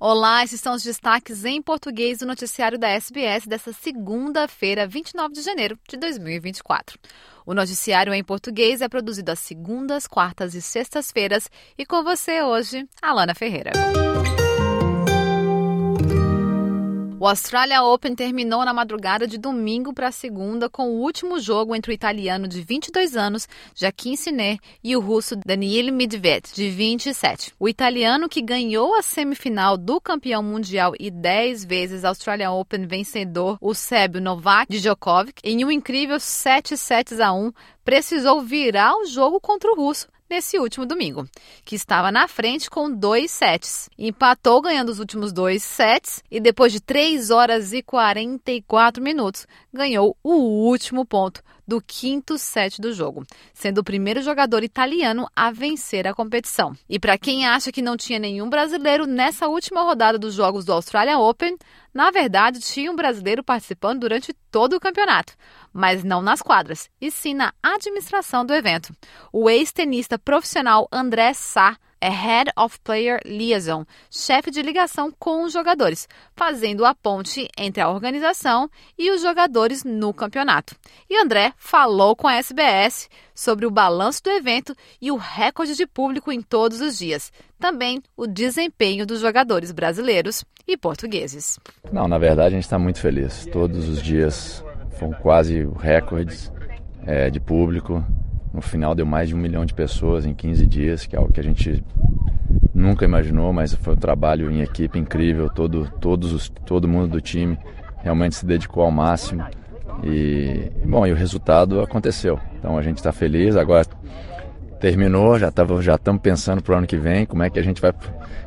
Olá, esses são os destaques em português do noticiário da SBS desta segunda-feira, 29 de janeiro de 2024. O noticiário em português é produzido às segundas, quartas e sextas-feiras e com você hoje, Alana Ferreira. O Australia Open terminou na madrugada de domingo para segunda com o último jogo entre o italiano de 22 anos, Jaquim Sinner, e o russo Daniil Medvedev, de 27. O italiano que ganhou a semifinal do campeão mundial e 10 vezes Australia Open vencedor, o sérvio Novak Djokovic, em um incrível 7 sets a 1, precisou virar o jogo contra o russo nesse último domingo, que estava na frente com dois sets. Empatou ganhando os últimos dois sets e depois de 3 horas e 44 minutos ganhou o último ponto do quinto set do jogo, sendo o primeiro jogador italiano a vencer a competição. E para quem acha que não tinha nenhum brasileiro nessa última rodada dos jogos do Australian Open, na verdade tinha um brasileiro participando durante todo o campeonato, mas não nas quadras, e sim na administração do evento. O ex-tenista profissional André Sá é Head of Player Liaison, chefe de ligação com os jogadores, fazendo a ponte entre a organização e os jogadores no campeonato. E André falou com a SBS sobre o balanço do evento e o recorde de público em todos os dias. Também o desempenho dos jogadores brasileiros e portugueses. Não, na verdade a gente está muito feliz. Todos os dias foram quase recordes é, de público. No final deu mais de um milhão de pessoas em 15 dias, que é algo que a gente nunca imaginou, mas foi um trabalho em equipe incrível. Todo, todos os, todo mundo do time realmente se dedicou ao máximo. E, bom, e o resultado aconteceu. Então a gente está feliz. Agora terminou, já estamos já pensando para o ano que vem como é que a gente vai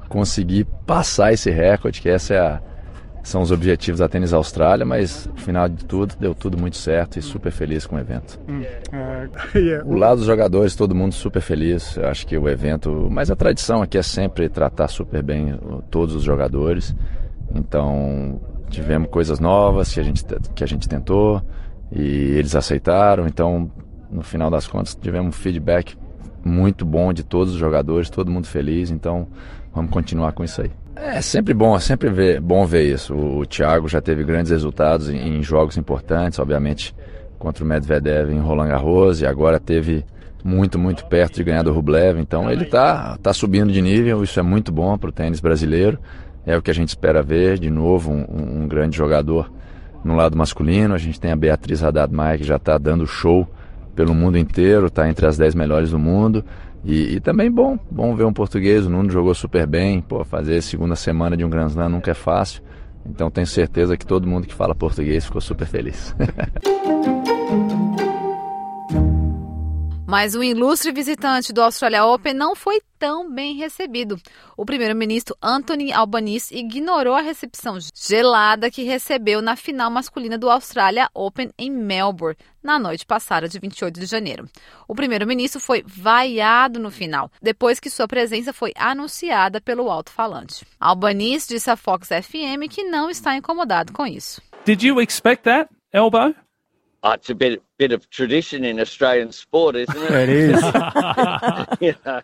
conseguir passar esse recorde, que essa é a, são os objetivos da Tênis Austrália, mas no final de tudo deu tudo muito certo e super feliz com o evento. Hum, uh, o lado dos jogadores, todo mundo super feliz. Eu acho que o evento, mas a tradição aqui é sempre tratar super bem todos os jogadores. Então tivemos coisas novas que a gente que a gente tentou e eles aceitaram. Então no final das contas tivemos um feedback muito bom de todos os jogadores, todo mundo feliz. Então vamos continuar com isso aí. É sempre bom, é sempre ver, bom ver isso. O, o Thiago já teve grandes resultados em, em, jogos importantes, obviamente contra o Medvedev em Roland Garros e agora teve muito, muito perto de ganhar do Rublev. Então ele está tá subindo de nível, isso é muito bom para o tênis brasileiro. É o que a gente espera ver, de novo, um, um grande jogador no lado masculino. A gente tem a Beatriz Haddad Maia que já está dando show pelo mundo inteiro, está entre as 10 melhores do mundo. E, e, também bom, bom ver um português, o Nuno jogou super bem, pô, fazer segunda semana de um Grand Slam nunca é fácil. Então tenho certeza que todo mundo que fala português ficou super feliz. Mas o ilustre visitante do Australia Open não foi tão bem recebido. O primeiro-ministro Anthony Albanese ignorou a recepção gelada que recebeu na final masculina do Australia Open em Melbourne, na noite passada de 28 de janeiro. O primeiro-ministro foi vaiado no final, depois que sua presença foi anunciada pelo alto-falante. Albanese disse à Fox FM que não está incomodado com isso. Did you expect that, Elbow? Oh, it's a bit bit of tradition in Australian sport, isn't it? it is. you know.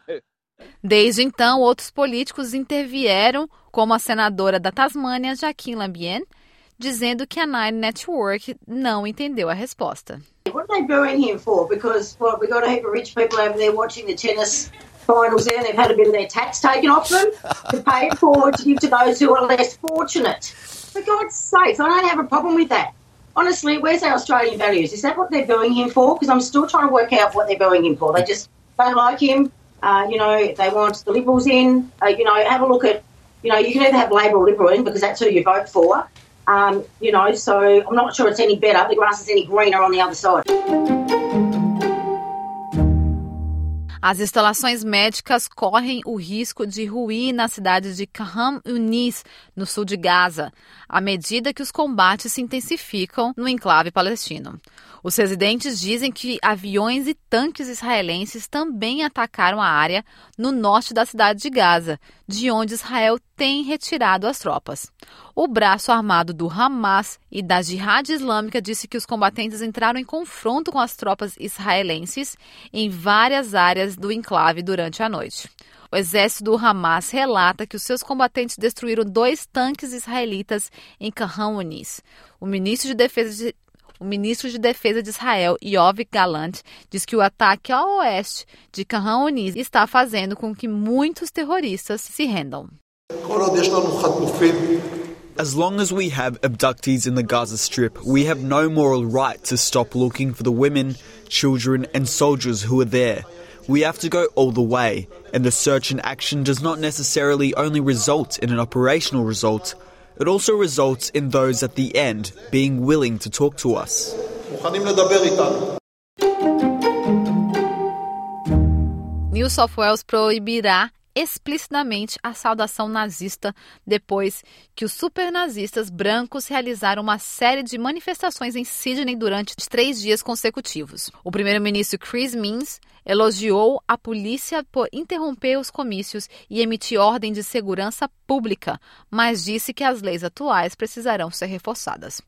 Desde então, outros políticos intervieram, como a senadora da Tasmânia, Jaquim Lambien, dizendo que a Nine Network não entendeu a resposta. What are they booing him for? Because what, we got a heap of rich people over there watching the tennis finals there, and they've had a bit of their tax taken off them to pay for to give to those who are less fortunate. For God's sake, I don't have a problem with that honestly, where's our Australian values? Is that what they're booing him for? Because I'm still trying to work out what they're booing him for. They just don't like him. Uh, you know, they want the Liberals in. Uh, you know, have a look at, you know, you can either have Labor or Liberal in because that's who you vote for. Um, you know, so I'm not sure it's any better. The grass is any greener on the other side. As instalações médicas correm o risco de ruir na cidade de Khan Yunis, no sul de Gaza, à medida que os combates se intensificam no enclave palestino. Os residentes dizem que aviões e tanques israelenses também atacaram a área no norte da cidade de Gaza, de onde Israel tem retirado as tropas. O braço armado do Hamas e da Jihad Islâmica disse que os combatentes entraram em confronto com as tropas israelenses em várias áreas do enclave durante a noite. O exército do Hamas relata que os seus combatentes destruíram dois tanques israelitas em Khan Yunis. O ministro de Defesa de o ministro de Defesa de Israel, Yoav Galant, diz que o ataque ao oeste de Khan Yunis está fazendo com que muitos terroristas se rendam. As long as we have abductees in the Gaza Strip, we have no moral right to stop looking for the women, children, and soldiers who are there. We have to go all the way, and the search and action does not necessarily only result in an operational result, it also results in those at the end being willing to talk to us. New South Wales proibirá explicitamente a saudação nazista depois que os supernazistas brancos realizaram uma série de manifestações em Sydney durante três dias consecutivos. O primeiro-ministro Chris Minns elogiou a polícia por interromper os comícios e emitir ordem de segurança pública, mas disse que as leis atuais precisarão ser reforçadas.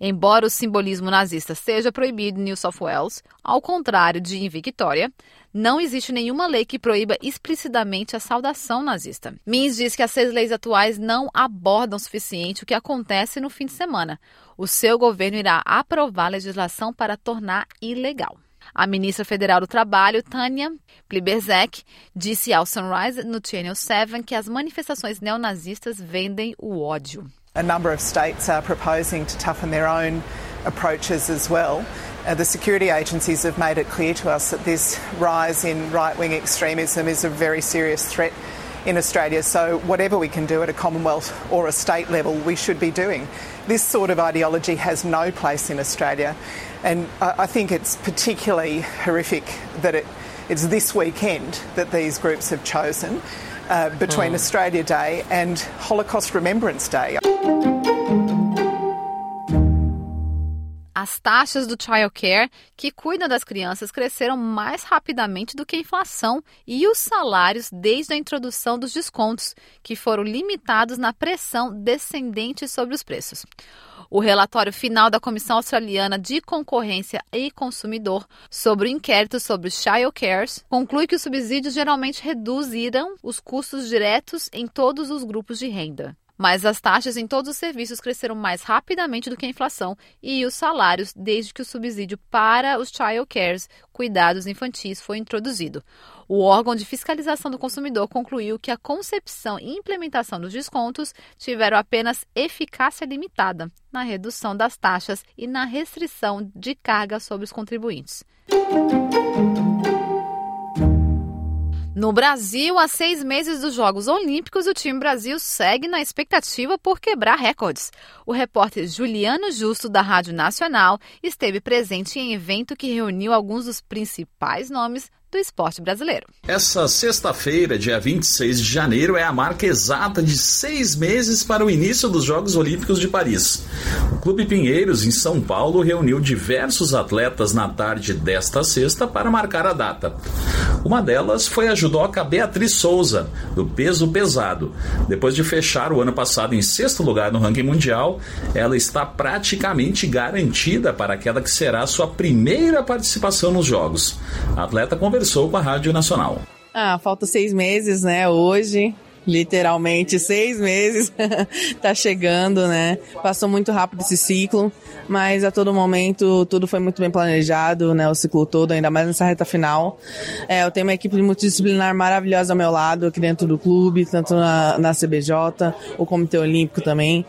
Embora o simbolismo nazista seja proibido em New South Wales, ao contrário de em Victoria, não existe nenhuma lei que proíba explicitamente a saudação nazista. Mins diz que as seis leis atuais não abordam suficiente o que acontece no fim de semana. O seu governo irá aprovar legislação para tornar ilegal. A ministra federal do Trabalho, Tânia Pliberzek, disse ao Sunrise no Channel 7 que as manifestações neonazistas vendem o ódio. A number of states are proposing to toughen their own approaches as well. Uh, the security agencies have made it clear to us that this rise in right wing extremism is a very serious threat in Australia. So, whatever we can do at a Commonwealth or a state level, we should be doing. This sort of ideology has no place in Australia. And I think it's particularly horrific that it, it's this weekend that these groups have chosen uh, between mm. Australia Day and Holocaust Remembrance Day. As taxas do child care, que cuidam das crianças, cresceram mais rapidamente do que a inflação e os salários desde a introdução dos descontos, que foram limitados na pressão descendente sobre os preços. O relatório final da Comissão Australiana de Concorrência e Consumidor sobre o inquérito sobre child cares conclui que os subsídios geralmente reduziram os custos diretos em todos os grupos de renda mas as taxas em todos os serviços cresceram mais rapidamente do que a inflação e os salários desde que o subsídio para os child cares, cuidados infantis, foi introduzido. O órgão de fiscalização do consumidor concluiu que a concepção e implementação dos descontos tiveram apenas eficácia limitada na redução das taxas e na restrição de carga sobre os contribuintes. No Brasil, há seis meses dos Jogos Olímpicos, o time Brasil segue na expectativa por quebrar recordes. O repórter Juliano Justo, da Rádio Nacional, esteve presente em evento que reuniu alguns dos principais nomes do esporte brasileiro. Essa sexta-feira, dia 26 de janeiro, é a marca exata de seis meses para o início dos Jogos Olímpicos de Paris. O Clube Pinheiros, em São Paulo, reuniu diversos atletas na tarde desta sexta para marcar a data. Uma delas foi a judoca Beatriz Souza, do peso pesado. Depois de fechar o ano passado em sexto lugar no ranking mundial, ela está praticamente garantida para aquela que será sua primeira participação nos Jogos. A atleta conversou conversou com a Rádio Nacional. Ah, falta seis meses, né? Hoje, literalmente seis meses tá chegando, né? Passou muito rápido esse ciclo mas a todo momento tudo foi muito bem planejado, né? O ciclo todo, ainda mais nessa reta final. É, eu tenho uma equipe multidisciplinar maravilhosa ao meu lado, aqui dentro do clube, tanto na, na CBJ, o Comitê Olímpico também.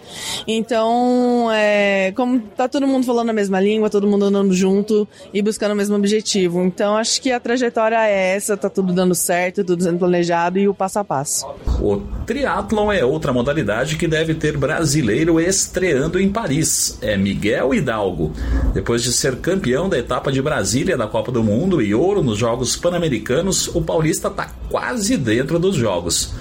Então, é, como tá todo mundo falando a mesma língua, todo mundo andando junto e buscando o mesmo objetivo. Então, acho que a trajetória é essa, tá tudo dando certo, tudo sendo planejado e o passo a passo. O triatlon é outra modalidade que deve ter brasileiro estreando em Paris. É Miguel Hidalgo. Depois de ser campeão da etapa de Brasília da Copa do Mundo e ouro nos Jogos Pan-Americanos, o paulista está quase dentro dos Jogos.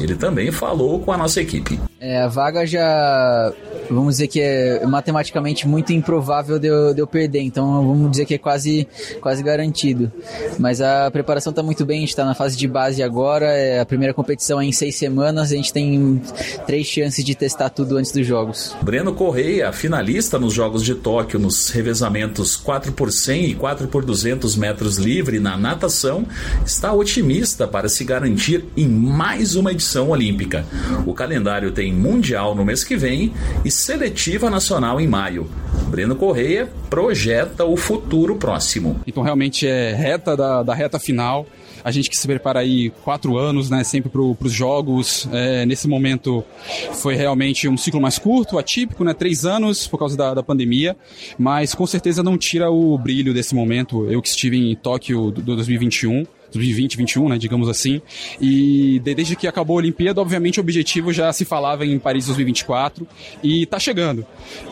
Ele também falou com a nossa equipe. É, a vaga já, vamos dizer que é matematicamente muito improvável de eu, de eu, perder, então vamos dizer que é quase, quase garantido. Mas a preparação está muito bem, a gente está na fase de base agora, é, a primeira competição é em 6 seis semanas, a gente tem três chances de testar tudo antes dos jogos. Breno Correia, finalista nos Jogos de Tóquio nos revezamentos 4 por 100 e 4 por 200 metros livre na natação, está otimista para se garantir em mais uma edição olímpica. O calendário tem Mundial no mês que vem e Seletiva Nacional em maio. Breno Correia projeta o futuro próximo. Então realmente é reta da, da reta final. A gente que se prepara aí quatro anos, né, sempre para os jogos. É, nesse momento foi realmente um ciclo mais curto, atípico, né, três anos por causa da, da pandemia, mas com certeza não tira o brilho desse momento. Eu que estive em Tóquio do, do 2021 2020, 2021, né, digamos assim. E desde que acabou a Olimpíada, obviamente o objetivo já se falava em Paris 2024 e tá chegando.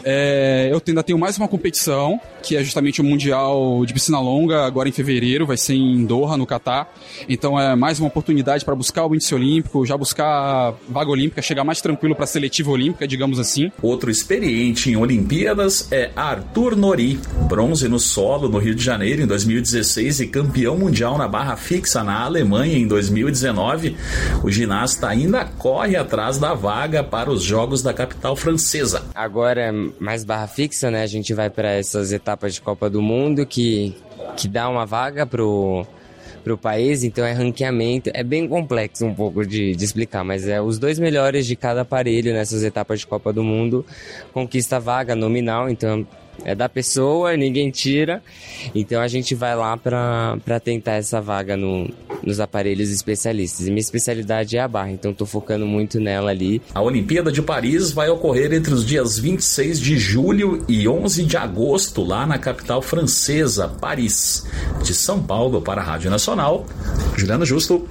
É, eu ainda tenho mais uma competição, que é justamente o Mundial de Piscina Longa, agora em fevereiro, vai ser em Doha, no Catar. Então é mais uma oportunidade para buscar o índice olímpico, já buscar vaga olímpica, chegar mais tranquilo para a seletiva olímpica, digamos assim. Outro experiente em Olimpíadas é Arthur Nori, bronze no solo no Rio de Janeiro em 2016 e campeão mundial na barra fixa na Alemanha em 2019, o ginasta ainda corre atrás da vaga para os Jogos da capital francesa. Agora, mais barra fixa, né? A gente vai para essas etapas de Copa do Mundo que, que dá uma vaga pro para o país, então é ranqueamento. É bem complexo um pouco de, de, explicar, mas é os dois melhores de cada aparelho nessas etapas de Copa do Mundo conquista vaga nominal, então é da pessoa, ninguém tira. Então a gente vai lá para tentar essa vaga no, nos aparelhos especialistas. E minha especialidade é a barra, então estou focando muito nela ali. A Olimpíada de Paris vai ocorrer entre os dias 26 de julho e 11 de agosto, lá na capital francesa, Paris. De São Paulo para a Rádio Nacional, Juliano Justo.